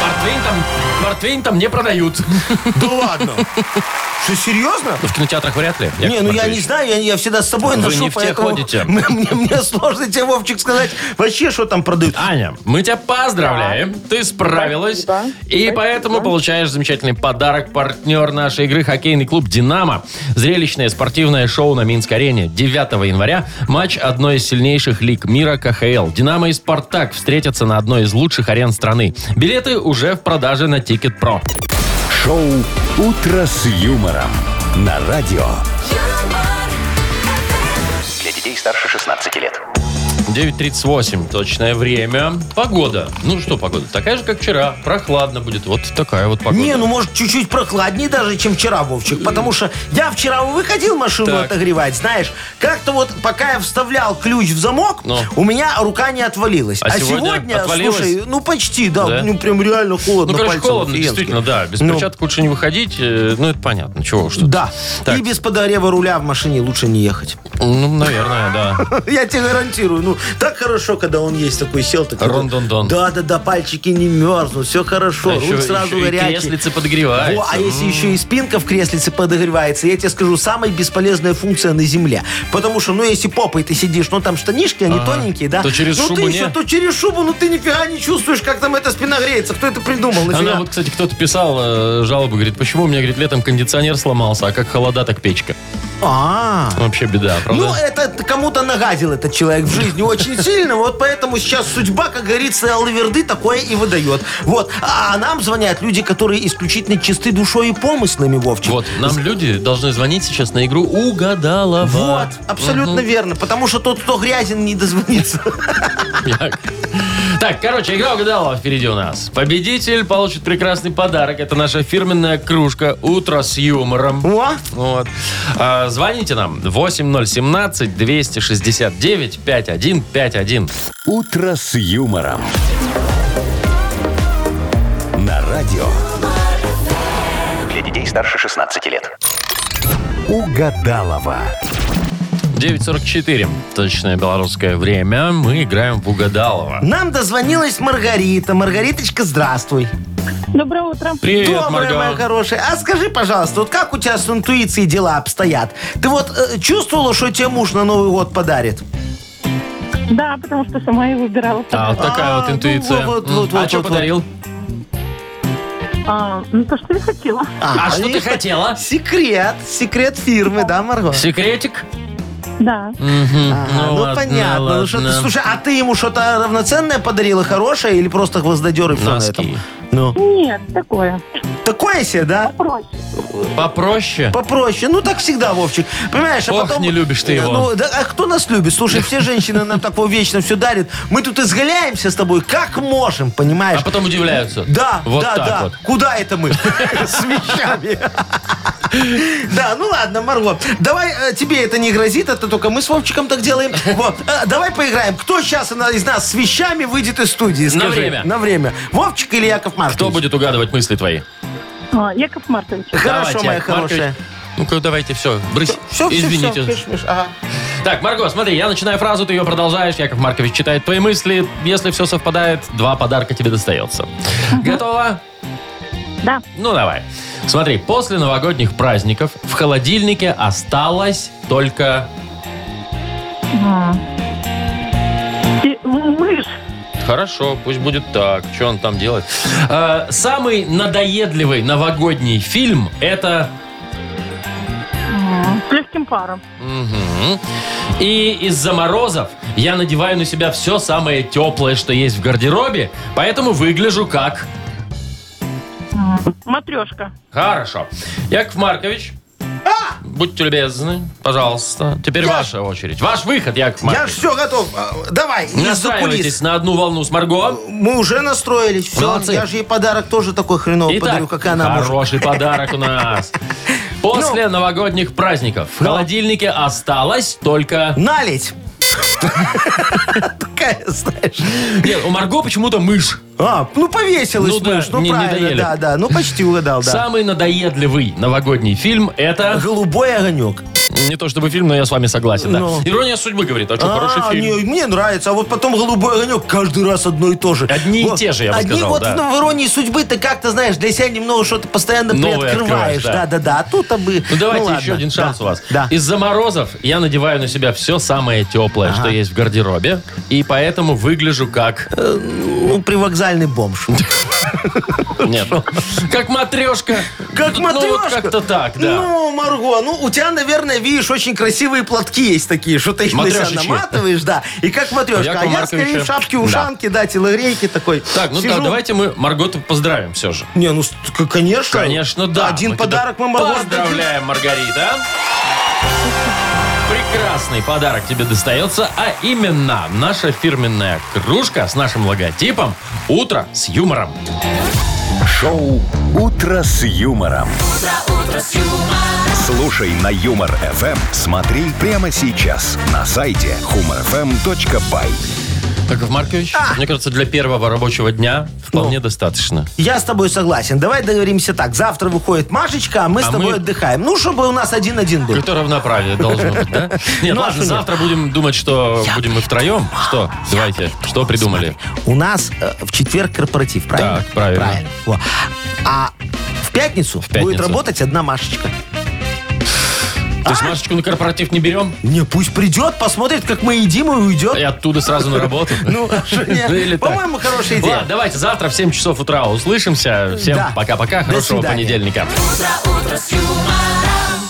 Портвейн там Портвейн там не продают. Да ладно. Что, серьезно? В кинотеатрах вряд ли. Не, ну я Маркович. не знаю, я, я всегда с собой Вы ношу, не в те поэтому ходите. Мне, мне- мне сложно тебе, Вовчик, сказать вообще, что там продают. Аня, мы тебя поздравляем. Ты справилась. Спасибо. И поэтому получаешь замечательный подарок. Партнер нашей игры хоккейный клуб «Динамо». Зрелищное спортивное шоу на Минск-арене. 9 января матч одной из сильнейших лиг мира КХЛ. «Динамо» и «Спартак» встретятся на одной из лучших арен страны. Билеты уже в продаже на Ticketpro. Шоу «Утро с юмором» на радио. Для детей старше 16 лет. 9.38 точное время. Погода. Ну что погода? Такая же, как вчера. Прохладно будет. Вот такая вот погода. Не, ну может чуть-чуть прохладнее даже, чем вчера, Вовчик. Потому что я вчера выходил машину Так. отогревать, знаешь, как-то вот пока я вставлял ключ в замок, Ну. у меня рука не отвалилась. А сегодня отвалилась? слушай, ну почти, да, Да? ну прям реально холодно. Ну, короче, пальцем холодно, офигенски. действительно, да. Без Ну, перчаток лучше не выходить. э, Ну, это понятно. Чего уж тут. Да. Так. И без подогрева руля в машине лучше не ехать. Ну, наверное, да. Я тебе гарантирую. Ну, так хорошо, когда он есть такой, сел такой. Рон-дон-дон. Да, да, да, пальчики не мерзнут, все хорошо, А еще- сразу еще и горячий. креслице подогревается. Во, а если еще и спинка в креслице подогревается, я тебе скажу, самая бесполезная функция на земле. Потому что, ну, если попой ты сидишь, ну, там штанишки, они тоненькие, да? То через ну, шубу ты не? еще, то через шубу, ну, ты нифига не чувствуешь, как там эта спина греется. Кто это придумал? Нафига? Она вот, кстати, кто-то писал э, жалобу, говорит, почему у меня, говорит, летом кондиционер сломался, а как холода, так печка. А, Вообще беда, правда? Ну, это кому-то нагадил этот человек в жизни очень сильно, вот поэтому сейчас судьба, как говорится, Аллаверды такое и выдает. Вот. А нам звонят люди, которые исключительно чисты душой и помыслами, Вовчик. Вот, нам люди должны звонить сейчас на игру «Угадалова». Вот, абсолютно верно, потому что тот, кто грязен, не дозвонится. Так, короче, игра угадала впереди у нас. Победитель получит прекрасный подарок. Это наша фирменная кружка «Утро с юмором». О, Вот. А, звоните нам 8017-269-5151. «Утро с юмором». На радио Для детей старше 16 лет. «Угадалова». 9.44. Точное белорусское время. Мы играем в Угадалова. нам дозвонилась Маргарита. Маргариточка, здравствуй. Доброе утро. Привет, Добрая, Марга. моя хорошая. А скажи, пожалуйста, вот как у тебя с интуицией дела обстоят? Ты вот э, чувствовала, что тебе муж на Новый год подарит? Да, потому что сама и выбирала. А, вот такая А, вот ну, интуиция. вот, М. вот, а вот, что вот, подарил? А, ну, то, что я хотела. А, что ты видишь, хотела? Секрет, секрет фирмы, да, Марго? Секретик? Да. Мгм. А, ну, ладно, понятно. Ну, что ты- ладно. слушай, а ты ему что-то равноценное подарила, хорошее, или просто гвоздодер и все на этом? Ну, Нет, такое. такое себе, да? Проще. Попроще? Попроще. Ну, так всегда, Вовчик. Понимаешь, а Ох, потом... не любишь ты его. Ну, да, а кто нас любит? Слушай, все женщины нам такого вечно все дарят. Мы тут изгаляемся с тобой как можем, понимаешь? А потом удивляются. Да, вот да, так да. вот. Куда это мы? С вещами. Да, ну ладно, Марго. Давай, э, тебе это не грозит, это только мы с Вовчиком так делаем. Вот, э, давай поиграем. Кто сейчас из нас с вещами выйдет из студии? На время. На время. Вовчик или Яков Маркович? Кто будет угадывать мысли твои? А, Яков Маркович. Хорошо, Давайте, моя Яков Маркович. хорошая. Ну-ка, давайте, все, брысь. Все, все, Извините. все. Миш, Миш, ага. Так, Марго, смотри, я начинаю фразу, ты ее продолжаешь. Яков Маркович читает твои мысли. Если все совпадает, два подарка тебе достается. Готово? Да. Ну, давай. Смотри, после новогодних праздников в холодильнике осталось только... Мышь. Хорошо, пусть будет так. Что он там делает? Э, самый надоедливый новогодний фильм это... С легким паром. Мгм. И из-за морозов я надеваю на себя все самое теплое, что есть в гардеробе, поэтому выгляжу как... Матрешка. Хорошо. Яков Маркович, будьте любезны, пожалуйста. Теперь Я- ваша очередь. Ваш выход, Яков Я Маркович. все готов. А, Давай, из-за Настраивайтесь на одну волну с Марго. Мы уже настроились. Все, Молодцы. я же ей подарок тоже такой хреновый подарю, как и она может. хороший подарок у нас. После новогодних праздников в холодильнике осталось только... Налить. Такая, знаешь. Нет, у Марго почему-то мышь. А, ну повесилась Ну да, мышь. Ну не- правильно, доели. да, да. Ну почти угадал, да. Самый надоедливый новогодний фильм это... Голубой огонек. Не то чтобы фильм, но я с вами согласен. да. Ну. Ирония судьбы говорит, а что, хороший А, фильм. не, мне нравится. А вот потом «Голубой огонек» каждый раз одно и то же. Одни и Вот. те же, я бы Одни сказал, вот да. ну, в «Иронии судьбы» ты как-то, знаешь, для себя немного что-то постоянно Новое приоткрываешь. открываешь, да. Да-да-да. А тут бы... Ну давайте ладно. еще один шанс Да. у вас. Да. Из-за морозов я надеваю на себя все самое теплое, что есть в гардеробе, и поэтому выгляжу как... Ну, привокзальный бомж. Нет. Как матрешка. Как Ну, вот матрешка? как-то так, да. Ну, Марго, ну, у тебя, наверное, видишь, очень красивые платки есть такие, что ты их на себя наматываешь, да. И как матрешка. А я скорее в шапке, Да. ушанке, да, телогрейки такой. Так, ну да, давайте мы Марготу поздравим все же. Не, ну, конечно. Конечно, да. Один подарок мы Марго. Поздравляем, Маргарита. Прекрасный подарок тебе достается, а именно наша фирменная кружка с нашим логотипом «Утро с юмором». Шоу «Утро с юмором». Слушай на Юмор ФМ. Смотри прямо сейчас на сайте humorfm.by. Яков Маркович, А! мне кажется, для первого рабочего дня вполне достаточно. Я с тобой согласен. Давай договоримся так. Завтра выходит Машечка, а мы с А тобой мы- отдыхаем. Ну, чтобы у нас один-один был. Какое-то равноправие должно быть, да? Нет, Ну, а ладно, нет? завтра будем думать, что будем мы втроем. Что? Давайте, что придумали? У нас э, в четверг корпоратив, правильно? Так, правильно. Во. А в пятницу, будет работать одна Машечка. То есть Машечку на корпоратив не берем? Не, пусть придет, посмотрит, как мы едим и уйдет. И оттуда сразу на работу? Ну, а нет? Ну. По-моему, хорошая идея. Ладно, давайте завтра в 7 часов утра услышимся. Всем пока-пока, хорошего понедельника. утро, утро с юмором.